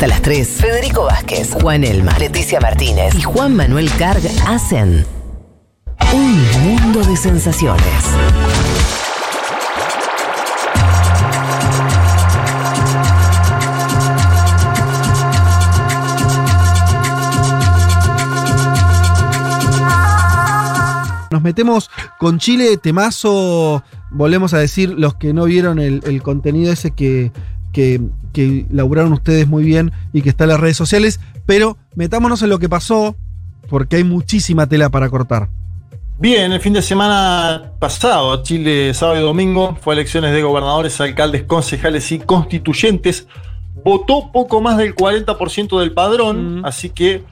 Hasta las 3, Federico Vázquez, Juan Elma, Leticia Martínez y Juan Manuel Carg hacen un mundo de sensaciones. Nos metemos con Chile, temazo, volvemos a decir, los que no vieron el, el contenido ese que, que, que laburaron ustedes muy bien y que está en las redes sociales, pero metámonos en lo que pasó, porque hay muchísima tela para cortar. Bien, el fin de semana pasado, Chile, sábado y domingo, fue elecciones de gobernadores, alcaldes, concejales y constituyentes. Votó poco más del 40% del padrón, así que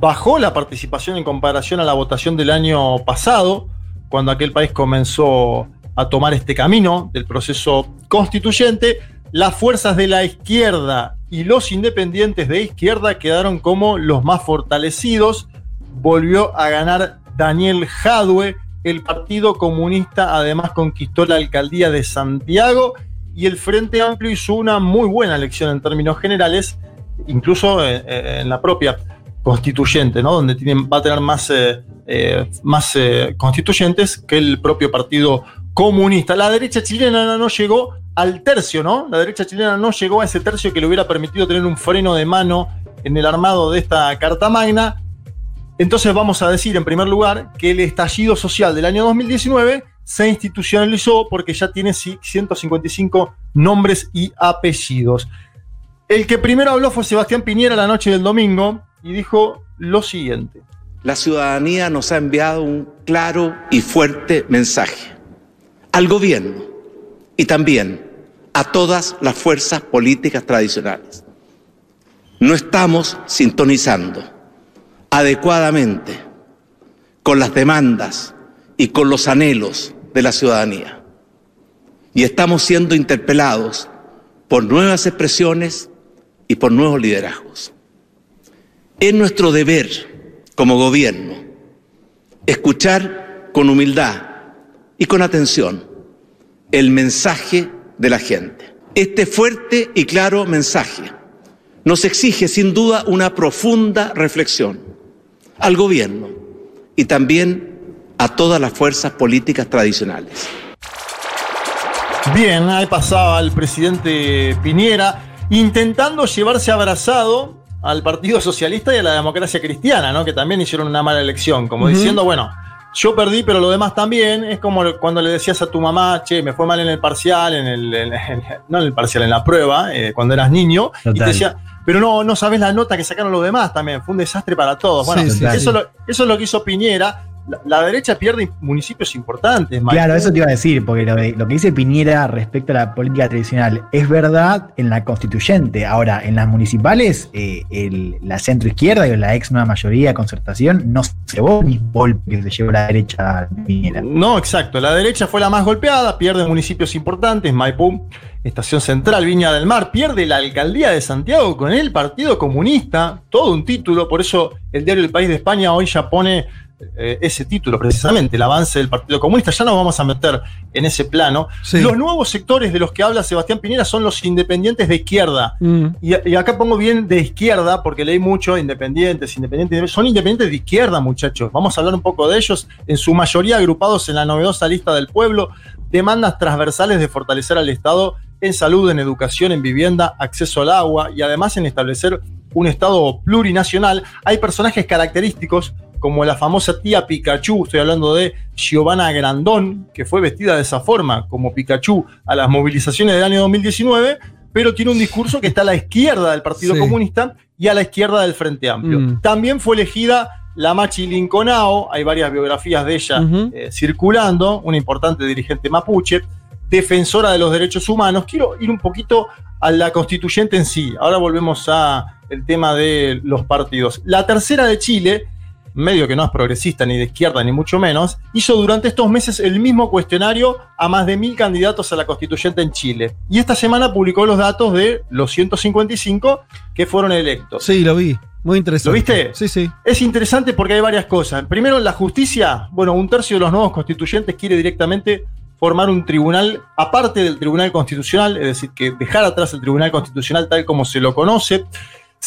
bajó la participación en comparación a la votación del año pasado, cuando aquel país comenzó a tomar este camino del proceso constituyente. Las fuerzas de la izquierda y los independientes de izquierda quedaron como los más fortalecidos. Volvió a ganar Daniel Jadwe. El Partido Comunista además conquistó la alcaldía de Santiago y el Frente Amplio hizo una muy buena elección en términos generales, incluso en, en la propia constituyente, ¿no? donde tienen, va a tener más, eh, eh, más eh, constituyentes que el propio Partido Comunista. La derecha chilena no llegó al tercio, ¿no? La derecha chilena no llegó a ese tercio que le hubiera permitido tener un freno de mano en el armado de esta Carta Magna. Entonces vamos a decir en primer lugar que el estallido social del año 2019 se institucionalizó porque ya tiene 155 nombres y apellidos. El que primero habló fue Sebastián Piñera la noche del domingo y dijo lo siguiente. La ciudadanía nos ha enviado un claro y fuerte mensaje al gobierno y también a todas las fuerzas políticas tradicionales. No estamos sintonizando adecuadamente con las demandas y con los anhelos de la ciudadanía. Y estamos siendo interpelados por nuevas expresiones y por nuevos liderazgos. Es nuestro deber como gobierno escuchar con humildad y con atención el mensaje de la gente. Este fuerte y claro mensaje nos exige sin duda una profunda reflexión al gobierno y también a todas las fuerzas políticas tradicionales. Bien, ahí pasaba el presidente Piñera intentando llevarse abrazado al Partido Socialista y a la democracia cristiana, ¿no? Que también hicieron una mala elección, como diciendo, bueno, yo perdí, pero lo demás también. Es como cuando le decías a tu mamá, che, me fue mal en el parcial, en el, en- en- no en el parcial, en la prueba, eh, cuando eras niño, y te decía, pero no, no sabes la nota que sacaron los demás también. Fue un desastre para todos. Bueno, Sí, sí, eso, sí. es lo, eso es lo que hizo Piñera. La, la derecha pierde municipios importantes, Mike. Claro, eso te iba a decir, porque lo, de- lo que dice Piñera respecto a la política tradicional es verdad en la constituyente. Ahora, en las municipales, eh, el- la centro izquierda y la ex nueva mayoría concertación no se llevó ni golpe que se llevó la derecha a Piñera. No, exacto. La derecha fue la más golpeada, pierde municipios importantes, Maipú, Estación Central, Viña del Mar, pierde la alcaldía de Santiago con el Partido Comunista, todo un título, por eso el diario El País de España hoy ya pone eh, ese título, precisamente, el avance del Partido Comunista. Ya nos vamos a meter en ese plano. Sí. Los nuevos sectores de los que habla Sebastián Piñera son los independientes de izquierda. Mm. Y, y acá pongo bien de izquierda, porque leí mucho independientes, independientes. Son independientes de izquierda, muchachos. Vamos a hablar un poco de ellos, en su mayoría agrupados en la novedosa lista del pueblo. Demandas transversales de fortalecer al Estado en salud, en educación, en vivienda, acceso al agua y además en establecer un Estado plurinacional. Hay personajes característicos como la famosa tía Pikachu, estoy hablando de Giovanna Grandón, que fue vestida de esa forma, como Pikachu, a las movilizaciones del año 2019, pero tiene un discurso que está a la izquierda del Partido Sí. Comunista y a la izquierda del Frente Amplio. Mm. También fue elegida la Machi Linconao, hay varias biografías de ella eh, circulando, una importante dirigente mapuche, defensora de los derechos humanos. Quiero ir un poquito a la constituyente en sí. Ahora volvemos a el tema de los partidos. La tercera de Chile, medio que no es progresista ni de izquierda ni mucho menos, hizo durante estos meses el mismo cuestionario a más de mil candidatos a la constituyente en Chile. Y esta semana publicó los datos de los 155 que fueron electos. Sí, lo vi. Muy interesante. ¿Lo viste? Sí, sí. Es interesante porque hay varias cosas. Primero, la justicia. Bueno, un tercio de los nuevos constituyentes quiere directamente formar un tribunal aparte del Tribunal Constitucional, es decir, que dejar atrás el Tribunal Constitucional tal como se lo conoce.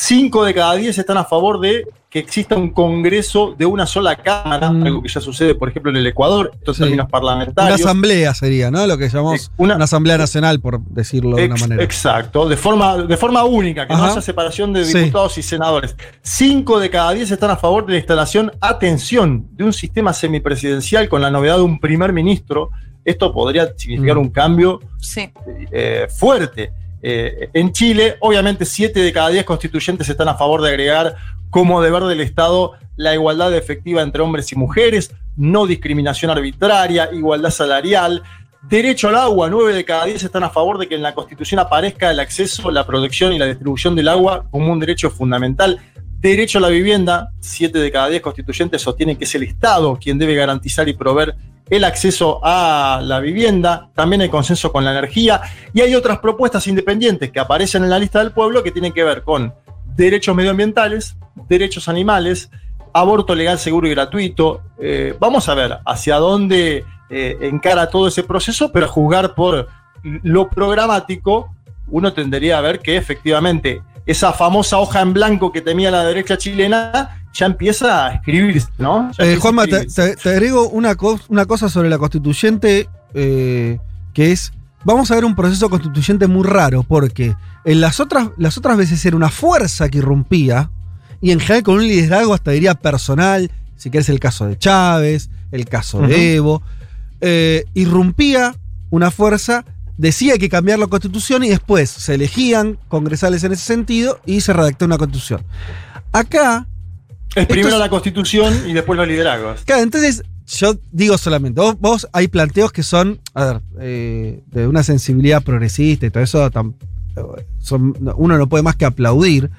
Cinco de cada diez están a favor de que exista un congreso de una sola cámara, Mm. algo que ya sucede, por ejemplo, en el Ecuador, estos Sí. términos Una parlamentarios. asamblea sería, ¿no? Lo que llamamos Eh, una- una, asamblea nacional, por decirlo de una manera. Exacto, de forma, de forma única, que no haya separación de Sí. diputados y senadores. Cinco de cada diez están a favor de la instalación, atención, de un sistema semipresidencial con la novedad de un primer ministro. Esto podría significar Mm. un cambio Sí. eh, fuerte. Eh, en Chile, obviamente, siete de cada diez constituyentes están a favor de agregar como deber del Estado la igualdad efectiva entre hombres y mujeres, no discriminación arbitraria, igualdad salarial, derecho al agua. Nueve de cada diez están a favor de que en la Constitución aparezca el acceso, la producción y la distribución del agua como un derecho fundamental. Derecho a la vivienda, siete de cada diez constituyentes sostienen que es el Estado quien debe garantizar y proveer el acceso a la vivienda, también hay consenso con la energía y hay otras propuestas independientes que aparecen en la lista del pueblo que tienen que ver con derechos medioambientales, derechos animales, aborto legal, seguro y gratuito. Eh, vamos a ver hacia dónde eh, encara todo ese proceso, pero a juzgar por lo programático, uno tendería a ver que efectivamente esa famosa hoja en blanco que temía la derecha chilena ya empieza a escribirse, ¿no? Eh, Juanma, te, escribirse. te- te agrego una, co- una cosa sobre la constituyente, eh, que es, vamos a ver un proceso constituyente muy raro, porque en las otras, las otras veces era una fuerza que irrumpía, y en general con un liderazgo hasta diría personal, si querés el caso de Chávez, el caso de Evo, eh, irrumpía una fuerza, decía que cambiar la constitución y después se elegían congresales en ese sentido y se redactó una constitución. Acá Es primero es- la constitución y después los liderazgos. Claro, entonces yo digo solamente, vos, vos hay planteos que son, a ver, eh, de una sensibilidad progresista y todo eso, tam- son- no- uno no puede más que aplaudir.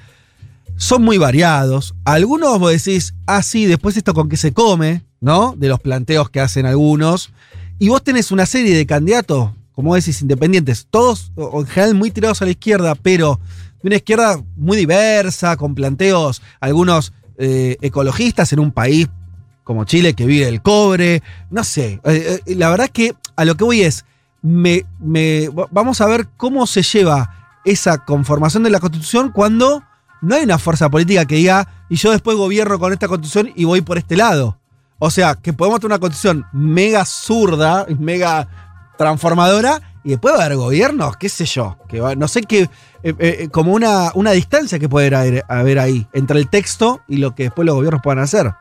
Son muy variados. Algunos vos decís, ah, sí, después esto con qué se come, ¿no? De los planteos que hacen algunos. Y vos tenés una serie de candidatos, como decís, independientes, todos o en general muy tirados a la izquierda, pero de una izquierda muy diversa, con planteos, algunos eh, ecologistas en un país como Chile que vive el cobre, no sé. eh, eh, la verdad que a lo que voy es, me, me- vamos a ver cómo se lleva esa conformación de la constitución cuando no hay una fuerza política que diga, y yo después gobierno con esta constitución y voy por este lado. O sea, que podemos tener una constitución mega zurda, mega transformadora, y después va a haber gobiernos, qué sé yo, que va- no sé qué, eh, eh, como una, una distancia que puede haber, haber ahí entre el texto y lo que después los gobiernos puedan hacer.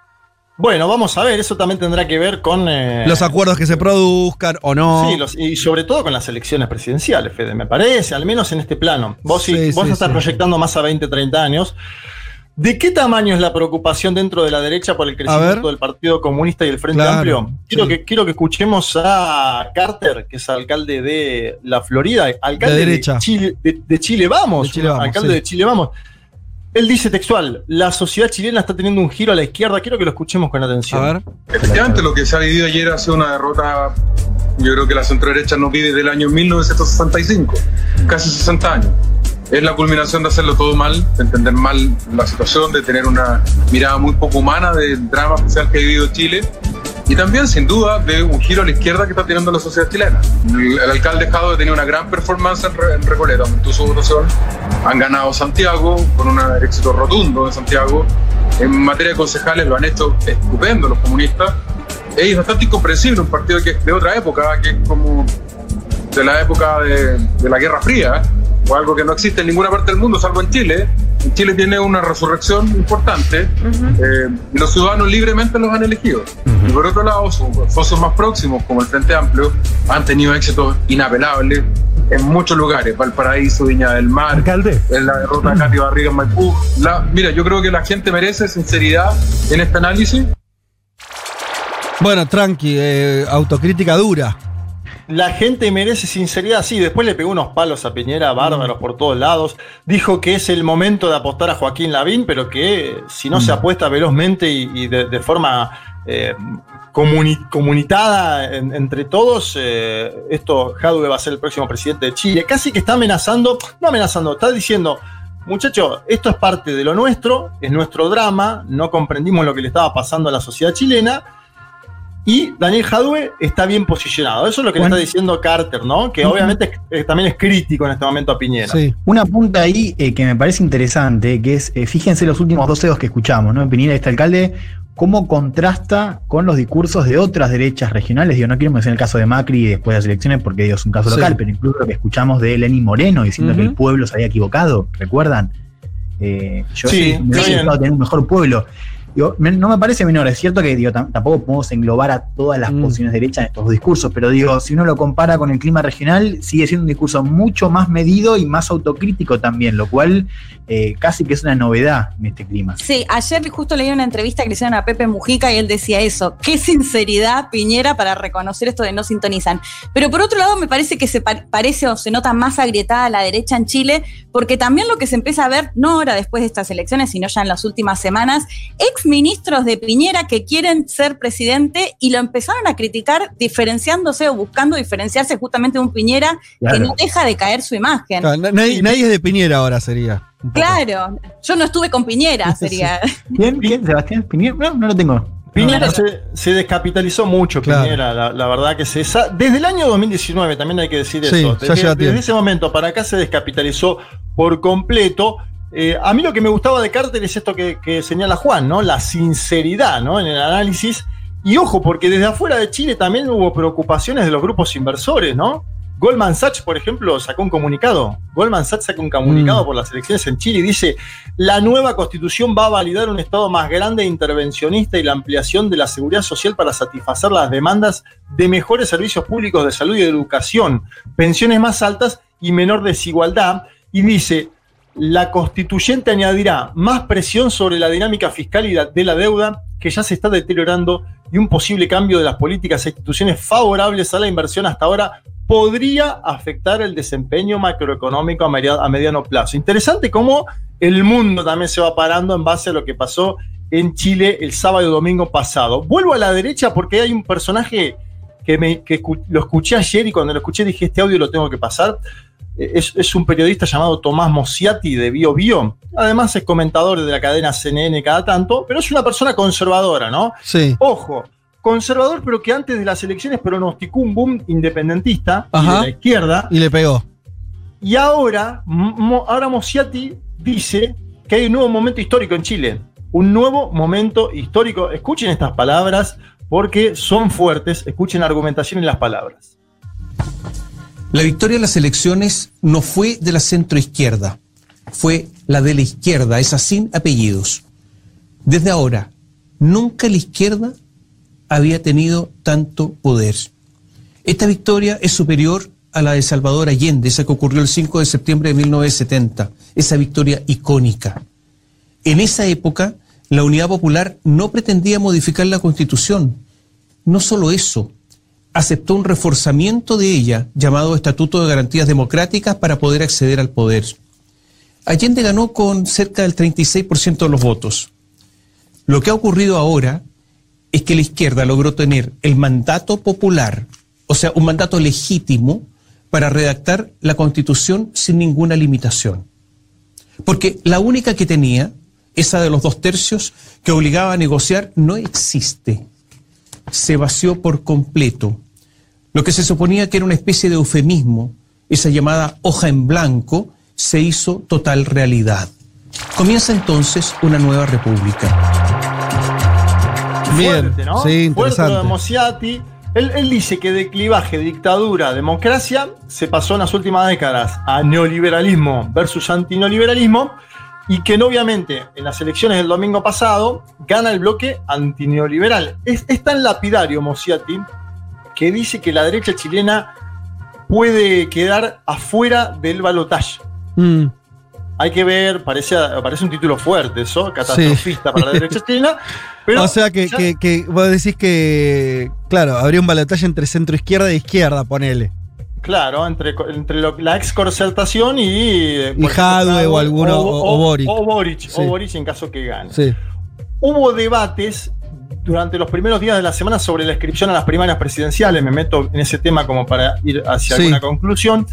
Bueno, vamos a ver, eso también tendrá que ver con... eh, Los acuerdos que se produzcan o no. Sí, los- y sobre todo con las elecciones presidenciales, Fede, me parece, al menos en este plano. Vos, sí, Sí, vos sí, estás proyectando más a 20, 30 años. ¿De qué tamaño es la preocupación dentro de la derecha por el crecimiento del Partido Comunista y el Frente Claro, Amplio? Quiero, sí. que, quiero que escuchemos a Carter, que es alcalde de la Florida, alcalde De de, derecha. Chile, de, de Chile Vamos, De Chile Vamos, alcalde sí. de Chile Vamos. Él dice textual, la sociedad chilena está teniendo un giro a la izquierda, quiero que lo escuchemos con atención. A ver. Efectivamente, lo que se ha vivido ayer ha sido una derrota. Yo creo que la centro-derecha no vive del año 1965, casi 60 años. Es la culminación de hacerlo todo mal, de entender mal la situación, de tener una mirada muy poco humana del drama social que ha vivido Chile y también, sin duda, de un giro a la izquierda que está teniendo la sociedad chilena. El, el alcalde Jado tenía una gran performance en, Re- en Recoleta, aumentó su votación, han ganado Santiago con un éxito rotundo en Santiago. En materia de concejales lo han hecho estupendo los comunistas. Es bastante incomprensible un partido que es de otra época, que es como de la época de, de la Guerra Fría, o algo que no existe en ninguna parte del mundo, salvo en Chile. En Chile tiene una resurrección importante eh, y los ciudadanos libremente los han elegido. Y por otro lado, sus socios más próximos, como el Frente Amplio, han tenido éxitos inapelables en muchos lugares, Valparaíso, Viña del Mar, Alcalde. en la derrota de Katy Barriga en Maipú. La, mira, yo creo que la gente merece sinceridad en este análisis Bueno, tranqui, eh, autocrítica dura. La gente merece sinceridad, sí. Después le pegó unos palos a Piñera, bárbaros por todos lados. Dijo que es el momento de apostar a Joaquín Lavín, pero que si no se apuesta velozmente y, y de, de forma eh, comuni- comunitada en- entre todos, eh, esto Jadwe va a ser el próximo presidente de Chile. Casi que está amenazando, no amenazando, está diciendo. Muchachos, esto es parte de lo nuestro, es nuestro drama, no comprendimos lo que le estaba pasando a la sociedad chilena, Y Daniel Jadue está bien posicionado. Eso es lo que Bueno. le está diciendo Carter, ¿no? Que obviamente es- también es crítico en este momento a Piñera. Sí. Una punta ahí eh, que me parece interesante, que es, eh, fíjense los últimos dos CEOs que escuchamos, ¿no? En Piñera este alcalde, cómo contrasta con los discursos de otras derechas regionales. Digo, no quiero mencionar el caso de Macri después de las elecciones porque digo, es un caso Sí. local, pero incluso lo que escuchamos de Lenín Moreno diciendo que el pueblo se había equivocado, ¿recuerdan? Eh, yo Sí, sí, me está hubiera bien. gustado tener un mejor pueblo. Digo, me- no me parece menor, es cierto que digo, tam- tampoco podemos englobar a todas las Mm. posiciones derechas en estos discursos, pero digo, si uno lo compara con el clima regional, sigue siendo un discurso mucho más medido y más autocrítico también, lo cual eh, casi que es una novedad en este clima. Sí, ayer justo leí una entrevista que le hicieron a Pepe Mujica y él decía eso. Qué sinceridad, Piñera, para reconocer esto de no sintonizan. Pero por otro lado, me parece que se pa- parece o se nota más agrietada la derecha en Chile, porque también lo que se empieza a ver, no ahora después de estas elecciones, sino ya en las últimas semanas, ex ministros de Piñera que quieren ser presidente y lo empezaron a criticar diferenciándose o buscando diferenciarse justamente de un Piñera que no deja de caer su imagen. Claro, nadie, nadie es de Piñera ahora, sería. Claro, yo no estuve con Piñera, sería. ¿Quién? ¿Quién? ¿Sebastián Piñera? No, no lo tengo. Piñera No, se, se descapitalizó mucho, Claro. Piñera, la, la verdad que se esa- desde el año 2019 también hay que decir Sí, eso. Desde, ese momento para acá se descapitalizó por completo. Eh, a mí lo que me gustaba de Carter es esto que, que señala Juan, ¿no? La sinceridad, ¿no? En el análisis. Y ojo, porque desde afuera de Chile también hubo preocupaciones de los grupos inversores, ¿no? Goldman Sachs, por ejemplo, sacó un comunicado. Goldman Sachs sacó un comunicado Mm. por las elecciones en Chile y dice, la nueva constitución va a validar un Estado más grande e intervencionista y la ampliación de la seguridad social para satisfacer las demandas de mejores servicios públicos de salud y de educación, pensiones más altas y menor desigualdad. Y dice, la constituyente añadirá más presión sobre la dinámica fiscal y de la deuda que ya se está deteriorando y un posible cambio de las políticas e instituciones favorables a la inversión hasta ahora podría afectar el desempeño macroeconómico a, media- a mediano plazo. Interesante cómo el mundo también se va parando en base a lo que pasó en Chile el sábado y domingo pasado. Vuelvo a la derecha porque hay un personaje que, que lo escuché ayer y cuando lo escuché dije, este audio lo tengo que pasar. Eh, Es, es un periodista llamado Tomás Mosiati de Bio Bio. Además es comentador de la cadena CNN cada tanto, pero es una persona conservadora, ¿no? Sí. Ojo, conservador, pero que antes de las elecciones pronosticó un boom independentista Ajá. de la izquierda. Y le pegó. Y ahora, Mo- ahora Mosiati dice que hay un nuevo momento histórico en Chile. Un nuevo momento histórico. Escuchen estas palabras porque son fuertes. Escuchen la argumentación en las palabras. La victoria en las elecciones no fue de la centroizquierda, fue la de la izquierda, esa sin apellidos. Desde ahora, nunca la izquierda había tenido tanto poder. Esta victoria es superior a la de Salvador Allende, esa que ocurrió el 5 de septiembre de 1970, esa victoria icónica. En esa época, la Unidad Popular no pretendía modificar la Constitución. No solo eso, aceptó un reforzamiento de ella llamado Estatuto de Garantías Democráticas para poder acceder al poder. Allende ganó con cerca del 36% de los votos. Lo que ha ocurrido ahora es que la izquierda logró tener el mandato popular, o sea, un mandato legítimo para redactar la constitución sin ninguna limitación. Porque la única que tenía, esa de los dos tercios, que obligaba a negociar, no existe. Se vació por completo. Lo que se suponía que era una especie de eufemismo, esa llamada hoja en blanco, se hizo total realidad. Comienza entonces una nueva república. Bien. Fuerte, ¿no? Sí, de interesante. Mosiati. Él, él dice que de clivaje, dictadura, democracia, se pasó en las últimas décadas a neoliberalismo versus antineoliberalismo y que no, obviamente en las elecciones del domingo pasado gana el bloque antineoliberal. Es, es tan lapidario Mosiati que dice que la derecha chilena puede quedar afuera del balotaje. Mm, Hay que ver, parece, parece un título fuerte eso, catastrofista para la derecha chilena. Pero o sea que, ya- que, que vos decís que, claro, habría un balotaje entre centro izquierda e izquierda, ponele. Claro, entre, entre lo- la ex concertación y. eh, Y Jadwe o alguno, o- o Boric. O Boric, Sí. o Boric en caso que gane. Sí. Hubo debates durante los primeros días de la semana sobre la inscripción a las primarias presidenciales. Me meto en ese tema como para ir hacia Sí. alguna conclusión.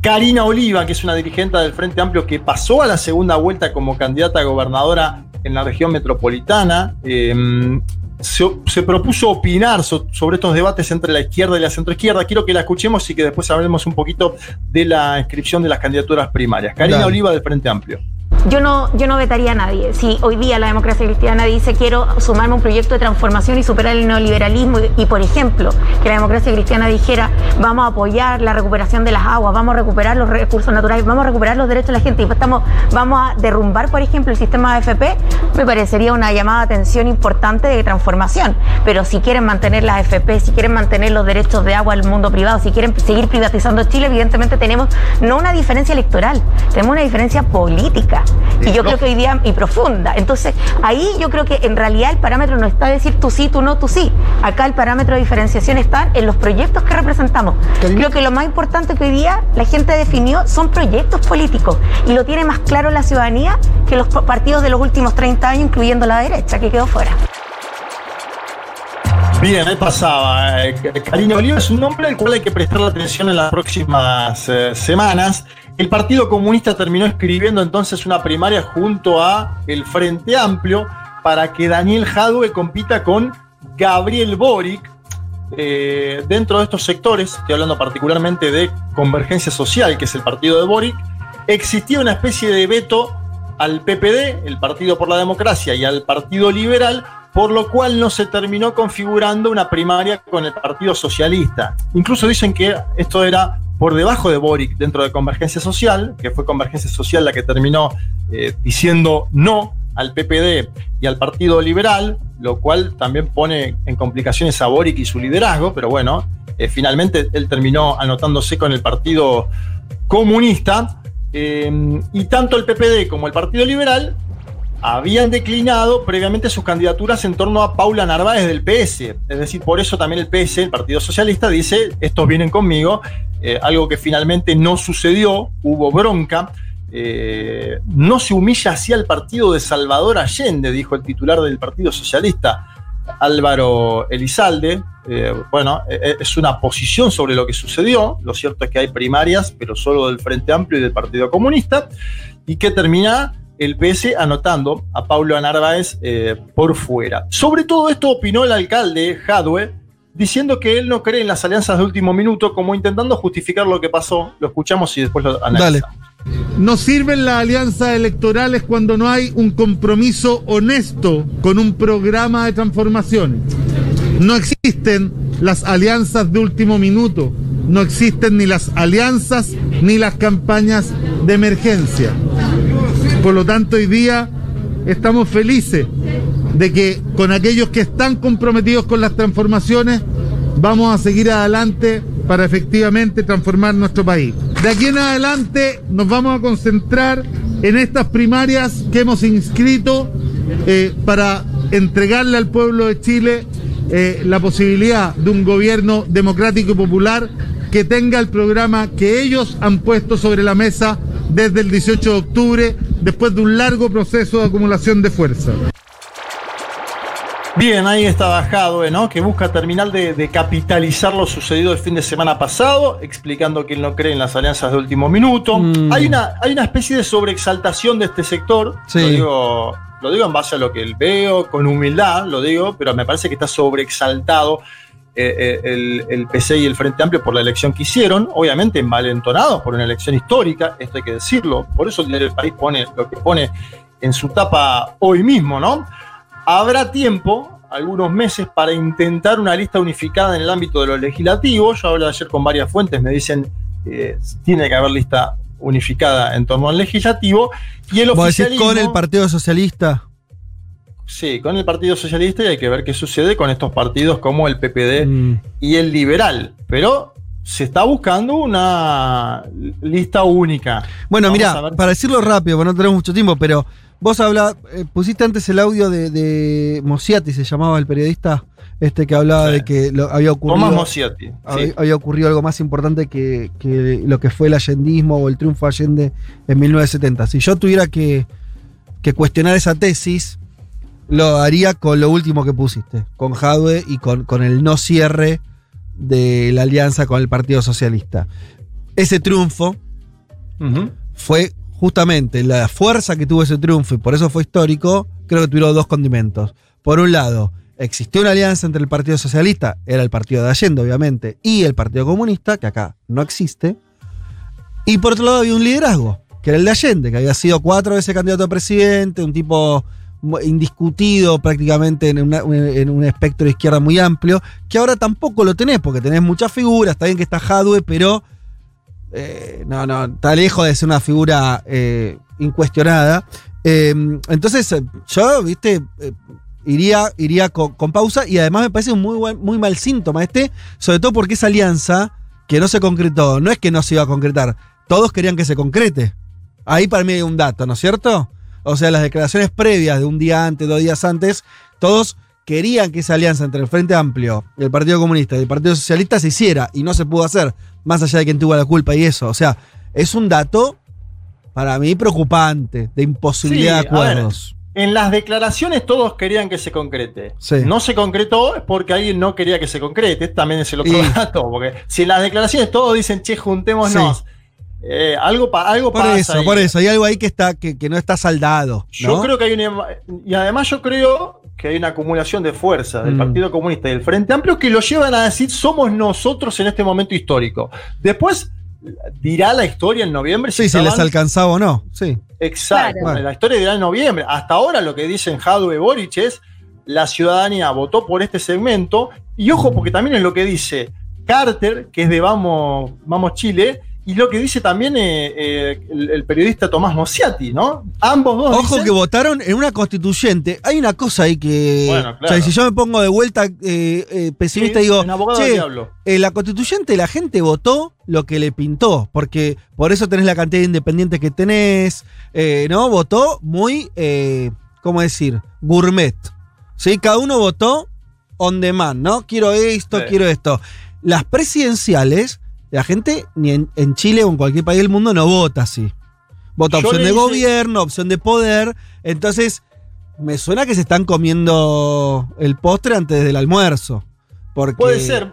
Karina Oliva, que es una dirigente del Frente Amplio que pasó a la segunda vuelta como candidata a gobernadora en la región metropolitana, eh, se, se propuso opinar so- sobre estos debates entre la izquierda y la centroizquierda. Quiero que la escuchemos y que después hablemos un poquito de la inscripción de las candidaturas primarias. Karina Dale. Oliva del Frente Amplio. Yo no, yo no vetaría a nadie. Si hoy día la democracia cristiana dice quiero sumarme a un proyecto de transformación y superar el neoliberalismo y, por ejemplo, que la democracia cristiana dijera vamos a apoyar la recuperación de las aguas, vamos a recuperar los recursos naturales, vamos a recuperar los derechos de la gente y estamos, vamos a derrumbar, por ejemplo, el sistema AFP, me parecería una llamada de atención importante de transformación. Pero si quieren mantener las AFP, si quieren mantener los derechos de agua al mundo privado, si quieren seguir privatizando Chile, evidentemente tenemos no una diferencia electoral, tenemos una diferencia política. Y yo creo que hoy día, y profunda. Entonces, ahí yo creo que en realidad el parámetro no está decir tú sí, tú no, tú sí. Acá el parámetro de diferenciación está en los proyectos que representamos. Creo que lo más importante que hoy día la gente definió son proyectos políticos. Y lo tiene más claro la ciudadanía que los partidos de los últimos 30 años, incluyendo la derecha, que quedó fuera. Bien, ahí pasaba. Eh, Karina Oliva es un nombre al cual hay que prestarle atención en las próximas eh, semanas. El Partido Comunista terminó escribiendo entonces una primaria junto a el Frente Amplio para que Daniel Jadwe compita con Gabriel Boric. Eh, dentro de estos sectores, estoy hablando particularmente de Convergencia Social, que es el partido de Boric, existía una especie de veto al PPD, el Partido por la Democracia, y al Partido Liberal, por lo cual no se terminó configurando una primaria con el Partido Socialista. Incluso dicen que esto era por debajo de Boric dentro de Convergencia Social, que fue Convergencia Social la que terminó eh, diciendo no al PPD y al Partido Liberal, lo cual también pone en complicaciones a Boric y su liderazgo, pero bueno, eh, finalmente él terminó anotándose con el Partido Comunista. Eh, y tanto el PPD como el Partido Liberal habían declinado previamente sus candidaturas en torno a Paula Narváez del PS. Es decir, por eso también el PS, el Partido Socialista, dice, estos vienen conmigo, eh, algo que finalmente no sucedió, hubo bronca. Eh, no se humilla así al partido de Salvador Allende, dijo el titular del Partido Socialista, Álvaro Elizalde. Eh, bueno, eh, es una posición sobre lo que sucedió. Lo cierto es que hay primarias, pero solo del Frente Amplio y del Partido Comunista, y que termina el PS anotando a Pablo Narváez eh, por fuera. Sobre todo esto opinó el alcalde Jadwe, diciendo que él no cree en las alianzas de último minuto, como intentando justificar lo que pasó. Lo escuchamos y después lo analizamos. Dale. No sirven las alianzas electorales cuando no hay un compromiso honesto con un programa de transformación. No existen las alianzas de último minuto, no existen ni las alianzas ni las campañas de emergencia. Por lo tanto, hoy día estamos felices de que con aquellos que están comprometidos con las transformaciones vamos a seguir adelante para efectivamente transformar nuestro país. De aquí en adelante nos vamos a concentrar en estas primarias que hemos inscrito eh, para entregarle al pueblo de Chile eh, la posibilidad de un gobierno democrático y popular que tenga el programa que ellos han puesto sobre la mesa desde el 18 de octubre, después de un largo proceso de acumulación de fuerza. Bien, ahí está bajado, ¿no? Que busca terminar de, de, capitalizar lo sucedido el fin de semana pasado, explicando que él no cree en las alianzas de último minuto. Mm. Hay, una, hay una especie de sobreexaltación de este sector. Sí. Lo, digo, lo digo en base a lo que veo, con humildad, lo digo, pero me parece que está sobreexaltado eh, el, el, PC y el Frente Amplio por la elección que hicieron, obviamente envalentonados por una elección histórica, esto hay que decirlo. Por eso el diario país pone lo que pone en su tapa hoy mismo, ¿no? Habrá tiempo, algunos meses, para intentar una lista unificada en el ámbito de lo legislativo. Yo hablé ayer con varias fuentes, me dicen que tiene que haber lista unificada en torno al legislativo. Y el oficialismo, con el Partido Socialista? Sí, con el Partido Socialista y hay que ver qué sucede con estos partidos como el PPD mm. y el Liberal. Pero se está buscando una lista única. Bueno, mira, para decirlo rápido, porque no tenemos mucho tiempo, pero Vos habla, eh, pusiste antes el audio de, de, Mosiati, se llamaba el periodista este que hablaba sí. de que lo, había ocurrido. Tomás Mosiati. Había, sí. había, ocurrido algo más importante que, que, lo que fue el allendismo o el triunfo Allende en 1970. Si yo tuviera que, que, cuestionar esa tesis, lo haría con lo último que pusiste, con Jadwe y con, con el no cierre de la alianza con el Partido Socialista. Ese triunfo uh -huh. fue justamente la fuerza que tuvo ese triunfo y por eso fue histórico, creo que tuvieron dos condimentos. Por un lado, existió una alianza entre el Partido Socialista, era el partido de Allende, obviamente, y el Partido Comunista, que acá no existe. Y por otro lado había un liderazgo, que era el de Allende, que había sido cuatro veces candidato a presidente, un tipo indiscutido prácticamente en, un espectro de izquierda muy amplio, que ahora tampoco lo tenés, porque tenés muchas figuras, está bien que está Jadwe, pero eh, no, no, está lejos de ser una figura eh, incuestionada. Eh, entonces, yo, viste, iría, iría con, con pausa y además me parece un muy, buen- muy mal síntoma este, sobre todo porque esa alianza que no se concretó, no es que no se iba a concretar, todos querían que se concrete. Ahí para mí hay un dato, ¿no es cierto? O sea, las declaraciones previas de un día antes, dos días antes, todos querían que esa alianza entre el Frente Amplio, el Partido Comunista y el Partido Socialista se hiciera y no se pudo hacer, más allá de quien tuvo la culpa y eso. O sea, es un dato para mí preocupante de imposibilidad Sí, de ver, acuerdos. En las declaraciones todos querían que se concrete. Sí. No se concretó porque alguien no quería que se concrete. También es el otro Y- dato. Porque si en las declaraciones todos dicen, che, juntémonos. Eh, algo, pa- algo Por pasa. eso, ahí. por eso, hay algo ahí que está, que, que no está saldado. Yo creo que hay una. Y además yo creo que hay una acumulación de fuerzas del Mm. Partido Comunista y del Frente Amplio que lo llevan a decir somos nosotros en este momento histórico. Después dirá la historia en noviembre Sí, si les estaban- alcanzaba o no. Sí. Exacto. Claro. La historia dirá en noviembre. Hasta ahora lo que dicen Jadwe Boric es la ciudadanía votó por este segmento. Y ojo, porque también es lo que dice Carter, que es de Vamos, Vamos Chile, y lo que dice también eh, eh, el, el periodista Tomás Mosiati, ¿no? Ambos dos. Ojo dicen- que votaron en una constituyente. Hay una cosa ahí que. Bueno, claro. O sea, si yo me pongo de vuelta eh, pesimista Sí, y digo. en abogado Che, diablo". en la constituyente la gente votó lo que le pintó. Porque por eso tenés la cantidad de independientes que tenés. ¿No? Votó muy. ¿Cómo decir? Gourmet. ¿Sí? Cada uno votó on demand, ¿no? Quiero esto, Sí. quiero esto. Las presidenciales, la gente ni en, en Chile o en cualquier país del mundo no vota así. Vota Yo opción de hice- gobierno, opción de poder. Entonces, me suena que se están comiendo el postre antes del almuerzo. Porque Puede ser.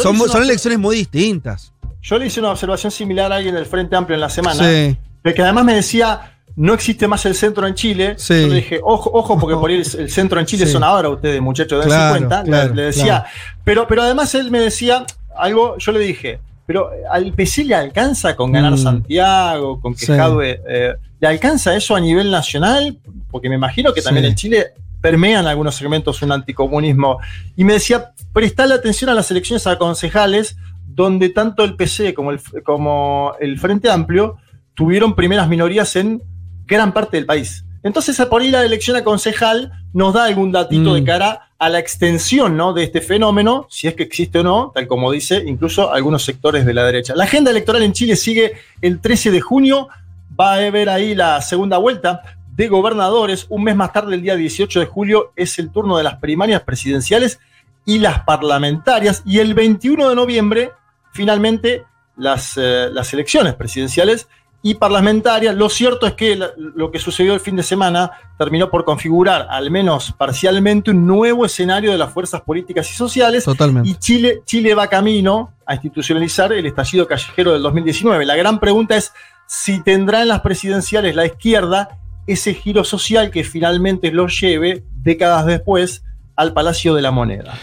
son, elecciones muy distintas. Yo le hice una observación similar a alguien del Frente Amplio en la semana. Sí. de que además me decía, no existe más el centro en Chile. Sí. Yo le dije, ojo, ojo, porque por ahí el, centro en Chile Sí. son ahora ustedes, muchachos, dense Claro, cuenta. Le- decía, claro. pero, pero además él me decía algo, yo le dije, pero al PC le alcanza con ganar Mm. Santiago, con que Sí. Jadwe, eh, ¿le alcanza eso a nivel nacional? Porque me imagino que también Sí. en Chile permean algunos segmentos un anticomunismo. Y me decía, prestale atención a las elecciones a concejales, donde tanto el PC como el, como el Frente Amplio tuvieron primeras minorías en gran parte del país. Entonces, por ahí la elección a concejal nos da algún datito Mm. de cara a la extensión ¿no? de este fenómeno, si es que existe o no, tal como dice incluso algunos sectores de la derecha. La agenda electoral en Chile sigue el 13 de junio, va a haber ahí la segunda vuelta de gobernadores. Un mes más tarde, el día 18 de julio, es el turno de las primarias presidenciales y las parlamentarias. Y el 21 de noviembre, finalmente, las, eh, las elecciones presidenciales y parlamentarias. Lo cierto es que lo que sucedió el fin de semana terminó por configurar, al menos parcialmente, un nuevo escenario de las fuerzas políticas y sociales. Totalmente. Y Chile, Chile va camino a institucionalizar el estallido callejero del 2019. La gran pregunta es si tendrá en las presidenciales la izquierda ese giro social que finalmente lo lleve décadas después al Palacio de la Moneda.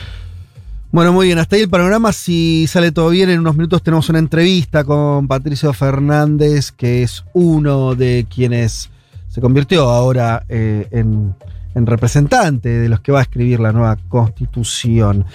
Bueno, muy bien, hasta ahí el panorama. Si sale todo bien, en unos minutos tenemos una entrevista con Patricio Fernández, que es uno de quienes se convirtió ahora eh, en, en representante de los que va a escribir la nueva constitución.